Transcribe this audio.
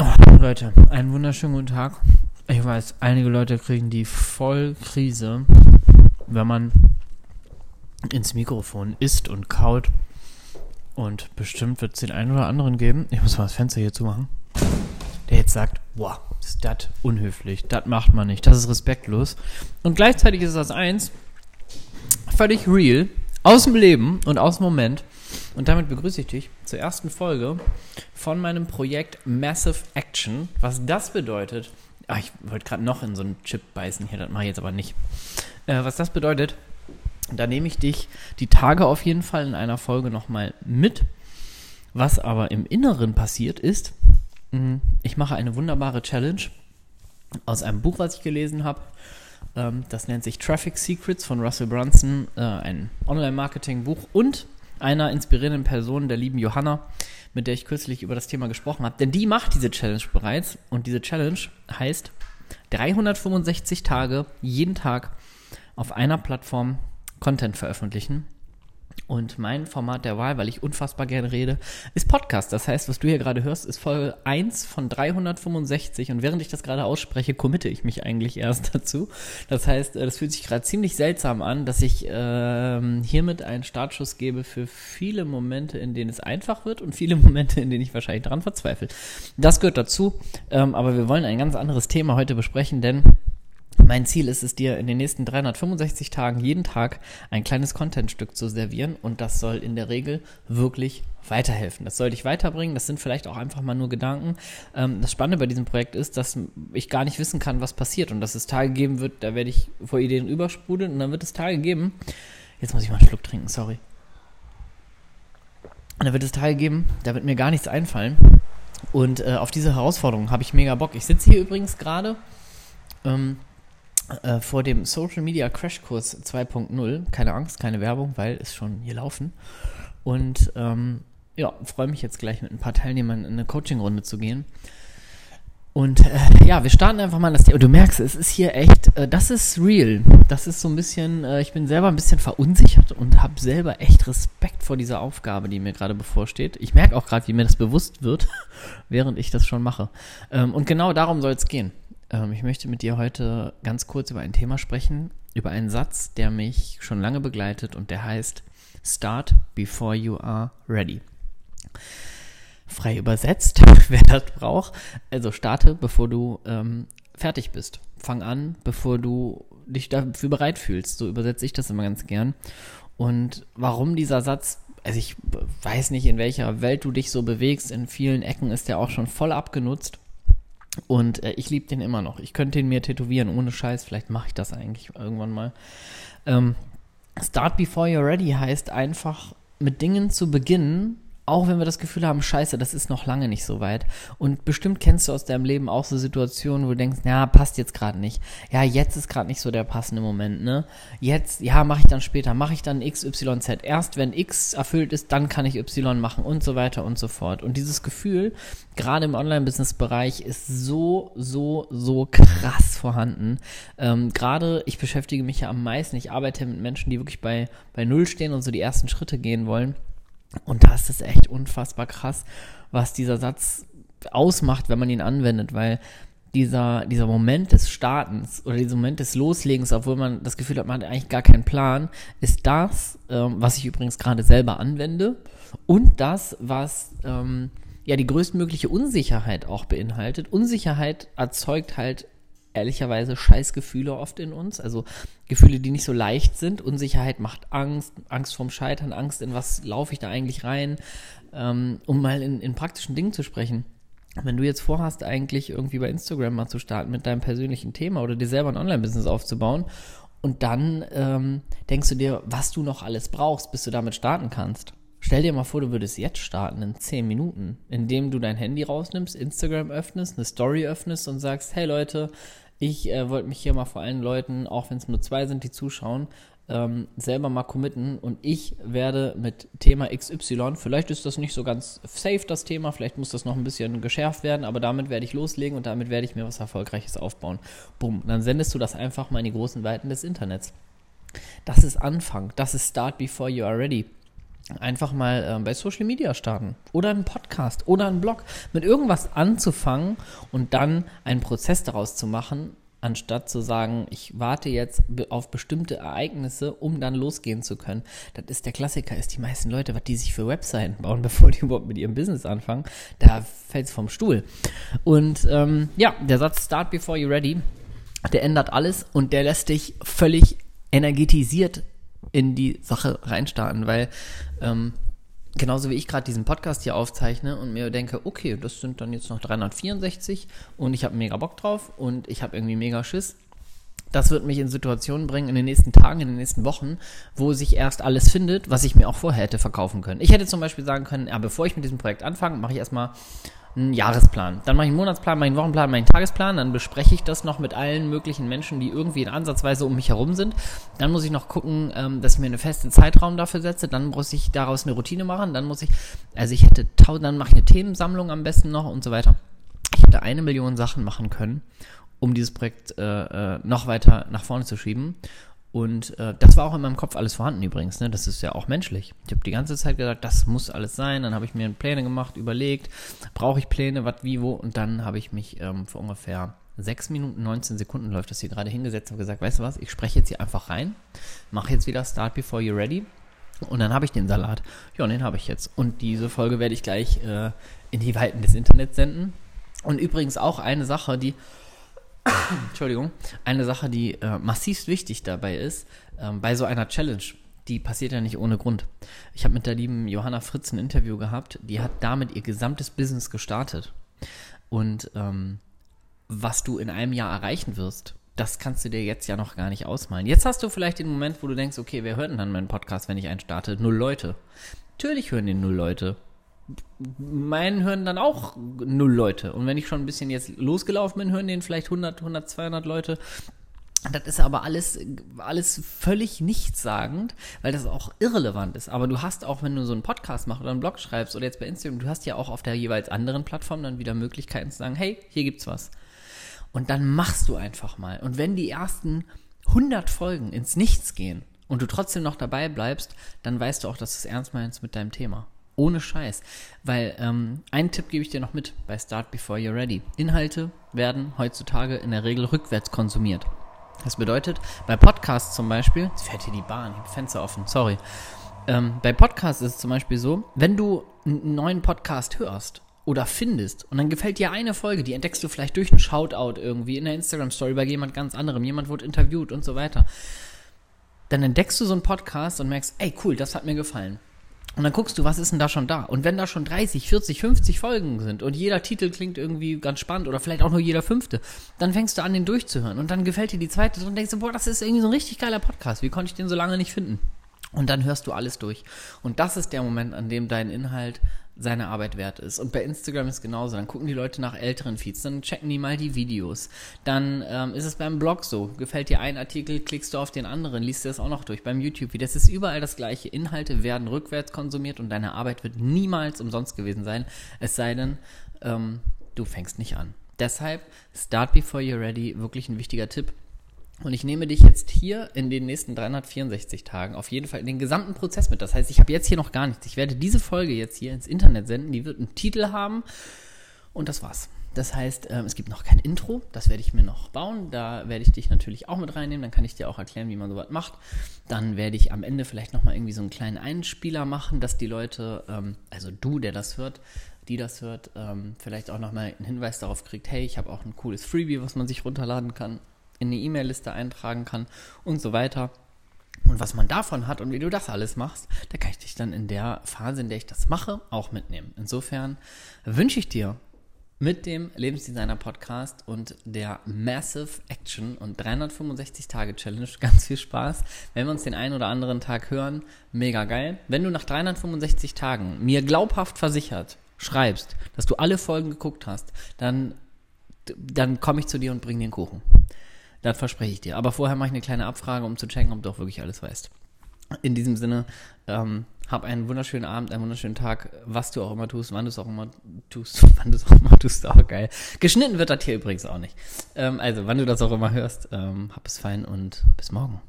Oh, Leute, einen wunderschönen guten Tag. Ich weiß, einige Leute kriegen die Vollkrise, wenn man ins Mikrofon isst und kaut. Und bestimmt wird es den einen oder anderen geben. Ich muss mal das Fenster hier zumachen. Der jetzt sagt, boah, ist das unhöflich, das macht man nicht, das ist respektlos. Und gleichzeitig ist das eins, völlig real, aus dem Leben und aus dem Moment. Und damit begrüße ich dich zur ersten Folge von meinem Projekt Massive Action. Was das bedeutet, ach, ich wollte gerade noch in so einen Chip beißen hier, das mache ich jetzt aber nicht. Äh, was das bedeutet, da nehme ich dich die Tage auf jeden Fall in einer Folge nochmal mit. Was aber im Inneren passiert ist, ich mache eine wunderbare Challenge aus einem Buch, was ich gelesen habe. Ähm, das nennt sich Traffic Secrets von Russell Brunson, äh, ein Online-Marketing-Buch und einer inspirierenden Person, der lieben Johanna, mit der ich kürzlich über das Thema gesprochen habe. Denn die macht diese Challenge bereits und diese Challenge heißt 365 Tage, jeden Tag auf einer Plattform Content veröffentlichen. Und mein Format der Wahl, weil ich unfassbar gerne rede, ist Podcast. Das heißt, was du hier gerade hörst, ist Folge 1 von 365. Und während ich das gerade ausspreche, committe ich mich eigentlich erst dazu. Das heißt, äh, das fühlt sich gerade ziemlich seltsam an, dass ich ähm, hiermit einen Startschuss gebe für viele Momente, in denen es einfach wird und viele Momente, in denen ich wahrscheinlich daran verzweifle. Das gehört dazu. Ähm, aber wir wollen ein ganz anderes Thema heute besprechen, denn mein Ziel ist es, dir in den nächsten 365 Tagen jeden Tag ein kleines Contentstück zu servieren und das soll in der Regel wirklich weiterhelfen. Das soll dich weiterbringen. Das sind vielleicht auch einfach mal nur Gedanken. Ähm, das Spannende bei diesem Projekt ist, dass ich gar nicht wissen kann, was passiert und dass es Tage geben wird, da werde ich vor Ideen übersprudeln und dann wird es Tage geben. Jetzt muss ich mal einen Schluck trinken, sorry. Und da wird es Tage geben, da wird mir gar nichts einfallen. Und äh, auf diese Herausforderung habe ich mega Bock. Ich sitze hier übrigens gerade. Ähm, äh, vor dem Social Media Crashkurs 2.0. Keine Angst, keine Werbung, weil es schon hier laufen. Und ähm, ja, freue mich jetzt gleich mit ein paar Teilnehmern in eine Coaching-Runde zu gehen. Und äh, ja, wir starten einfach mal das Thema. Du merkst, es ist hier echt, äh, das ist real. Das ist so ein bisschen, äh, ich bin selber ein bisschen verunsichert und habe selber echt Respekt vor dieser Aufgabe, die mir gerade bevorsteht. Ich merke auch gerade, wie mir das bewusst wird, während ich das schon mache. Ähm, und genau darum soll es gehen. Ähm, ich möchte mit dir heute ganz kurz über ein Thema sprechen, über einen Satz, der mich schon lange begleitet und der heißt Start before you are ready. Frei übersetzt, wer das braucht. Also starte, bevor du ähm, fertig bist. Fang an, bevor du dich dafür bereit fühlst. So übersetze ich das immer ganz gern. Und warum dieser Satz also ich weiß nicht, in welcher Welt du dich so bewegst. In vielen Ecken ist der auch schon voll abgenutzt. Und äh, ich liebe den immer noch. Ich könnte ihn mir tätowieren, ohne Scheiß. Vielleicht mache ich das eigentlich irgendwann mal. Ähm, Start before you're ready heißt einfach, mit Dingen zu beginnen, auch wenn wir das Gefühl haben, scheiße, das ist noch lange nicht so weit. Und bestimmt kennst du aus deinem Leben auch so Situationen, wo du denkst, ja, passt jetzt gerade nicht. Ja, jetzt ist gerade nicht so der passende Moment, ne? Jetzt, ja, mache ich dann später, mache ich dann XYZ. Erst wenn X erfüllt ist, dann kann ich Y machen und so weiter und so fort. Und dieses Gefühl, gerade im Online-Business-Bereich, ist so, so, so krass vorhanden. Ähm, gerade, ich beschäftige mich ja am meisten, ich arbeite mit Menschen, die wirklich bei, bei Null stehen und so die ersten Schritte gehen wollen. Und das ist echt unfassbar krass, was dieser Satz ausmacht, wenn man ihn anwendet, weil dieser, dieser Moment des Startens oder dieser Moment des Loslegens, obwohl man das Gefühl hat, man hat eigentlich gar keinen Plan, ist das, ähm, was ich übrigens gerade selber anwende und das, was ähm, ja die größtmögliche Unsicherheit auch beinhaltet. Unsicherheit erzeugt halt ehrlicherweise Scheißgefühle oft in uns, also Gefühle, die nicht so leicht sind. Unsicherheit macht Angst, Angst vorm Scheitern, Angst, in was laufe ich da eigentlich rein, ähm, um mal in, in praktischen Dingen zu sprechen. Wenn du jetzt vorhast, eigentlich irgendwie bei Instagram mal zu starten mit deinem persönlichen Thema oder dir selber ein Online-Business aufzubauen und dann ähm, denkst du dir, was du noch alles brauchst, bis du damit starten kannst. Stell dir mal vor, du würdest jetzt starten in 10 Minuten, indem du dein Handy rausnimmst, Instagram öffnest, eine Story öffnest und sagst, hey Leute, ich äh, wollte mich hier mal vor allen Leuten, auch wenn es nur zwei sind, die zuschauen, ähm, selber mal committen und ich werde mit Thema XY, vielleicht ist das nicht so ganz safe das Thema, vielleicht muss das noch ein bisschen geschärft werden, aber damit werde ich loslegen und damit werde ich mir was Erfolgreiches aufbauen. Bumm, dann sendest du das einfach mal in die großen Weiten des Internets. Das ist Anfang, das ist Start before you are ready. Einfach mal äh, bei Social Media starten oder einen Podcast oder einen Blog mit irgendwas anzufangen und dann einen Prozess daraus zu machen, anstatt zu sagen, ich warte jetzt auf bestimmte Ereignisse, um dann losgehen zu können. Das ist der Klassiker, ist die meisten Leute, was die sich für Webseiten bauen, bevor die überhaupt mit ihrem Business anfangen, da fällt es vom Stuhl. Und ähm, ja, der Satz Start before you're ready, der ändert alles und der lässt dich völlig energetisiert in die Sache reinstarten, weil ähm, genauso wie ich gerade diesen Podcast hier aufzeichne und mir denke, okay, das sind dann jetzt noch 364 und ich habe mega Bock drauf und ich habe irgendwie mega Schiss. Das wird mich in Situationen bringen in den nächsten Tagen, in den nächsten Wochen, wo sich erst alles findet, was ich mir auch vorher hätte verkaufen können. Ich hätte zum Beispiel sagen können, ja, bevor ich mit diesem Projekt anfange, mache ich erstmal einen Jahresplan. Dann mache ich einen Monatsplan, mache ich einen Wochenplan, mache ich einen Tagesplan. Dann bespreche ich das noch mit allen möglichen Menschen, die irgendwie in Ansatzweise um mich herum sind. Dann muss ich noch gucken, ähm, dass ich mir einen festen Zeitraum dafür setze. Dann muss ich daraus eine Routine machen. Dann muss ich, also ich hätte tausend, dann mache ich eine Themensammlung am besten noch und so weiter. Ich hätte eine Million Sachen machen können, um dieses Projekt äh, äh noch weiter nach vorne zu schieben. Und äh, das war auch in meinem Kopf alles vorhanden übrigens. Ne? Das ist ja auch menschlich. Ich habe die ganze Zeit gesagt, das muss alles sein. Dann habe ich mir Pläne gemacht, überlegt, brauche ich Pläne, was, wie, wo. Und dann habe ich mich ähm, für ungefähr 6 Minuten 19 Sekunden läuft das hier gerade hingesetzt und gesagt, weißt du was, ich spreche jetzt hier einfach rein, mache jetzt wieder Start Before You're Ready. Und dann habe ich den Salat. Ja, und den habe ich jetzt. Und diese Folge werde ich gleich äh, in die Weiten des Internets senden. Und übrigens auch eine Sache, die Entschuldigung, eine Sache, die äh, massivst wichtig dabei ist, ähm, bei so einer Challenge, die passiert ja nicht ohne Grund. Ich habe mit der lieben Johanna Fritz ein Interview gehabt, die hat damit ihr gesamtes Business gestartet. Und ähm, was du in einem Jahr erreichen wirst, das kannst du dir jetzt ja noch gar nicht ausmalen. Jetzt hast du vielleicht den Moment, wo du denkst, okay, wer hört denn dann meinen Podcast, wenn ich einen starte? Null Leute. Natürlich hören den null Leute meinen hören dann auch null Leute. Und wenn ich schon ein bisschen jetzt losgelaufen bin, hören den vielleicht 100, 100, 200 Leute. Das ist aber alles, alles völlig nichtssagend, weil das auch irrelevant ist. Aber du hast auch, wenn du so einen Podcast machst oder einen Blog schreibst oder jetzt bei Instagram, du hast ja auch auf der jeweils anderen Plattform dann wieder Möglichkeiten zu sagen, hey, hier gibt's was. Und dann machst du einfach mal. Und wenn die ersten 100 Folgen ins Nichts gehen und du trotzdem noch dabei bleibst, dann weißt du auch, dass du es ernst meinst mit deinem Thema. Ohne Scheiß. Weil ähm, einen Tipp gebe ich dir noch mit bei Start Before You're Ready. Inhalte werden heutzutage in der Regel rückwärts konsumiert. Das bedeutet, bei Podcasts zum Beispiel, jetzt fährt hier die Bahn, ich habe Fenster offen, sorry. Ähm, bei Podcasts ist es zum Beispiel so, wenn du einen neuen Podcast hörst oder findest und dann gefällt dir eine Folge, die entdeckst du vielleicht durch einen Shoutout irgendwie in der Instagram-Story bei jemand ganz anderem, jemand wurde interviewt und so weiter. Dann entdeckst du so einen Podcast und merkst, ey cool, das hat mir gefallen. Und dann guckst du, was ist denn da schon da? Und wenn da schon 30, 40, 50 Folgen sind und jeder Titel klingt irgendwie ganz spannend oder vielleicht auch nur jeder fünfte, dann fängst du an, den durchzuhören. Und dann gefällt dir die zweite und denkst du, boah, das ist irgendwie so ein richtig geiler Podcast. Wie konnte ich den so lange nicht finden? Und dann hörst du alles durch. Und das ist der Moment, an dem dein Inhalt seine Arbeit wert ist. Und bei Instagram ist genauso. Dann gucken die Leute nach älteren Feeds, dann checken die mal die Videos. Dann ähm, ist es beim Blog so. Gefällt dir ein Artikel, klickst du auf den anderen, liest du das auch noch durch. Beim YouTube, wie das ist überall das gleiche. Inhalte werden rückwärts konsumiert und deine Arbeit wird niemals umsonst gewesen sein. Es sei denn, ähm, du fängst nicht an. Deshalb, start before you're ready, wirklich ein wichtiger Tipp. Und ich nehme dich jetzt hier in den nächsten 364 Tagen auf jeden Fall in den gesamten Prozess mit. Das heißt, ich habe jetzt hier noch gar nichts. Ich werde diese Folge jetzt hier ins Internet senden. Die wird einen Titel haben. Und das war's. Das heißt, ähm, es gibt noch kein Intro, das werde ich mir noch bauen. Da werde ich dich natürlich auch mit reinnehmen. Dann kann ich dir auch erklären, wie man sowas macht. Dann werde ich am Ende vielleicht nochmal irgendwie so einen kleinen Einspieler machen, dass die Leute, ähm, also du, der das hört, die das hört, ähm, vielleicht auch nochmal einen Hinweis darauf kriegt, hey, ich habe auch ein cooles Freebie, was man sich runterladen kann in die E-Mail-Liste eintragen kann und so weiter. Und was man davon hat und wie du das alles machst, da kann ich dich dann in der Phase, in der ich das mache, auch mitnehmen. Insofern wünsche ich dir mit dem Lebensdesigner Podcast und der Massive Action und 365 Tage Challenge ganz viel Spaß. Wenn wir uns den einen oder anderen Tag hören, mega geil. Wenn du nach 365 Tagen mir glaubhaft versichert schreibst, dass du alle Folgen geguckt hast, dann, dann komme ich zu dir und bringe den Kuchen. Das verspreche ich dir. Aber vorher mache ich eine kleine Abfrage, um zu checken, ob du auch wirklich alles weißt. In diesem Sinne, ähm, hab einen wunderschönen Abend, einen wunderschönen Tag, was du auch immer tust, wann du es auch immer tust, wann du es auch immer tust, auch geil. Geschnitten wird das hier übrigens auch nicht. Ähm, also, wann du das auch immer hörst, ähm, hab es fein und bis morgen.